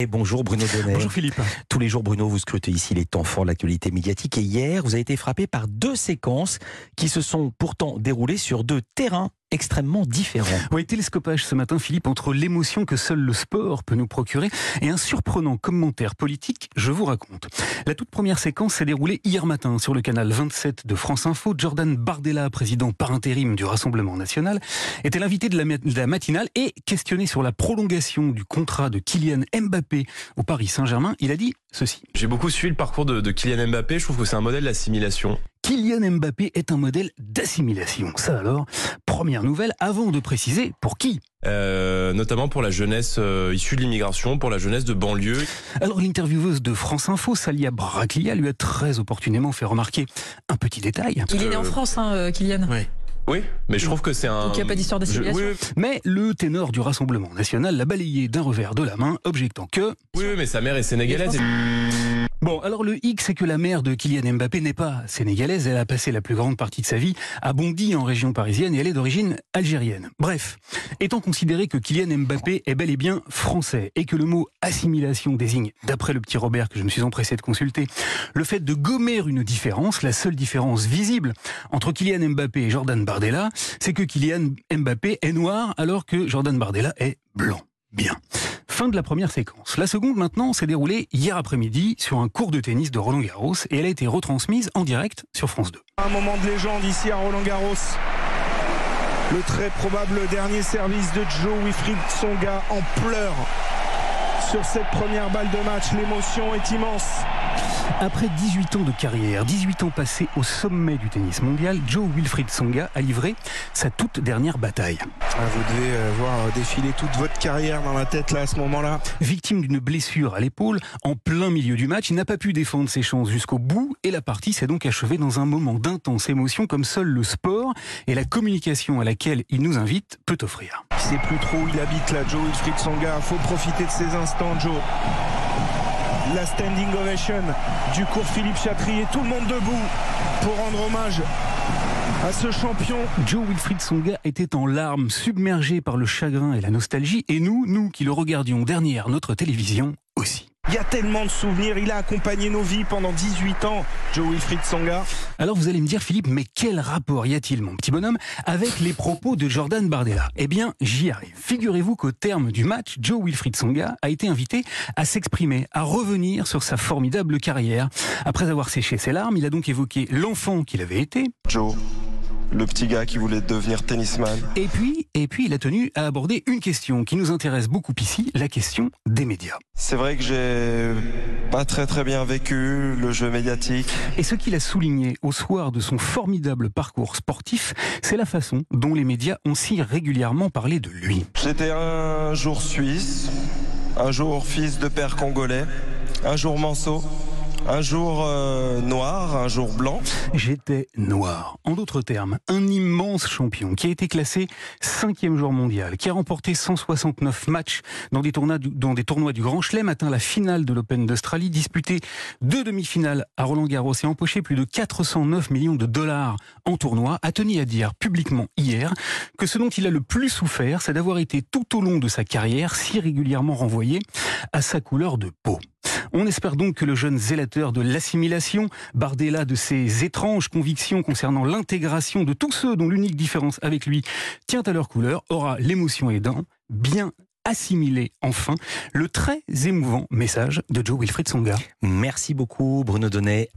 Et bonjour Bruno Donnet. Bonjour Philippe. Tous les jours, Bruno, vous scrutez ici les temps forts de l'actualité médiatique. Et hier, vous avez été frappé par deux séquences qui se sont pourtant déroulées sur deux terrains extrêmement différents. Oui, télescopage ce matin, Philippe, entre l'émotion que seul le sport peut nous procurer et un surprenant commentaire politique, je vous raconte. La toute première séquence s'est déroulée hier matin sur le canal 27 de France Info. Jordan Bardella, président par intérim du Rassemblement National, était l'invité de, de la, matinale et questionné sur la prolongation du contrat de Kylian Mbappé au Paris Saint-Germain. Il a dit ceci. J'ai beaucoup suivi le parcours de, de Kylian Mbappé. Je trouve que c'est un modèle d'assimilation. Kylian Mbappé est un modèle d'assimilation. Ça alors, première nouvelle, avant de préciser pour qui euh, notamment pour la jeunesse euh, issue de l'immigration, pour la jeunesse de banlieue. Alors l'intervieweuse de France Info, Salia Braclia, lui a très opportunément fait remarquer un petit détail. Il est né en France, hein, euh, Kylian. Oui. Oui, mais je trouve que c'est un. Donc il n'y a pas d'histoire d'assimilation. Oui, Mais le ténor du Rassemblement national l'a balayé d'un revers de la main, objectant que. Oui, oui mais sa mère est sénégalaise. Bon, alors le hic, c'est que la mère de Kylian Mbappé n'est pas sénégalaise. Elle a passé la plus grande partie de sa vie à Bondy, en région parisienne, et elle est d'origine algérienne. Bref, étant considéré que Kylian Mbappé est bel et bien français, et que le mot assimilation désigne, d'après le petit Robert que je me suis empressé de consulter, le fait de gommer une différence, la seule différence visible entre Kylian Mbappé et Jordan Bardella, c'est que Kylian Mbappé est noir alors que Jordan Bardella est blanc. Bien. Fin de la première séquence. La seconde, maintenant, s'est déroulée hier après-midi sur un cours de tennis de Roland Garros et elle a été retransmise en direct sur France 2. Un moment de légende ici à Roland Garros. Le très probable dernier service de Joe Wilfried Songa en pleurs sur cette première balle de match. L'émotion est immense. Après 18 ans de carrière, 18 ans passés au sommet du tennis mondial, Joe Wilfried Songa a livré sa toute dernière bataille. Ah, vous devez euh, voir défiler toute votre carrière dans la tête là à ce moment-là. Victime d'une blessure à l'épaule, en plein milieu du match, il n'a pas pu défendre ses chances jusqu'au bout et la partie s'est donc achevée dans un moment d'intense émotion comme seul le sport et la communication à laquelle il nous invite peut offrir. Plus trop où il habite là, Joe Wilfried Songa. Faut profiter de ces instants, Joe la standing ovation du cours Philippe Chatrier. Tout le monde debout pour rendre hommage à ce champion. Joe Wilfried Songa était en larmes, submergé par le chagrin et la nostalgie, et nous, nous qui le regardions dernière notre télévision aussi. Il y a tellement de souvenirs. Il a accompagné nos vies pendant 18 ans, Joe Wilfried Songa. Alors vous allez me dire, Philippe, mais quel rapport y a-t-il, mon petit bonhomme, avec les propos de Jordan Bardella? Eh bien, j'y arrive. Figurez-vous qu'au terme du match, Joe Wilfried Songa a été invité à s'exprimer, à revenir sur sa formidable carrière. Après avoir séché ses larmes, il a donc évoqué l'enfant qu'il avait été. Joe, le petit gars qui voulait devenir tennisman. Et puis, et puis, il a tenu à aborder une question qui nous intéresse beaucoup ici, la question des médias. C'est vrai que j'ai pas très très bien vécu le jeu médiatique. Et ce qu'il a souligné au soir de son formidable parcours sportif, c'est la façon dont les médias ont si régulièrement parlé de lui. J'étais un jour suisse, un jour fils de père congolais, un jour manceau, un jour euh, noir, un jour blanc. J'étais noir. En d'autres termes, un immense champion qui a été classé cinquième joueur mondial, qui a remporté 169 matchs dans des, tournois du, dans des tournois du Grand Chelem, atteint la finale de l'Open d'Australie, disputé deux demi-finales à Roland Garros et empoché plus de 409 millions de dollars en tournoi, a tenu à dire publiquement hier que ce dont il a le plus souffert, c'est d'avoir été tout au long de sa carrière si régulièrement renvoyé à sa couleur de peau. On espère donc que le jeune zélateur de l'assimilation, Bardella de ses étranges convictions concernant l'intégration de tous ceux dont l'unique différence avec lui tient à leur couleur, aura l'émotion aidant bien assimilé enfin le très émouvant message de Joe Wilfried Songa. Merci beaucoup Bruno Donnet.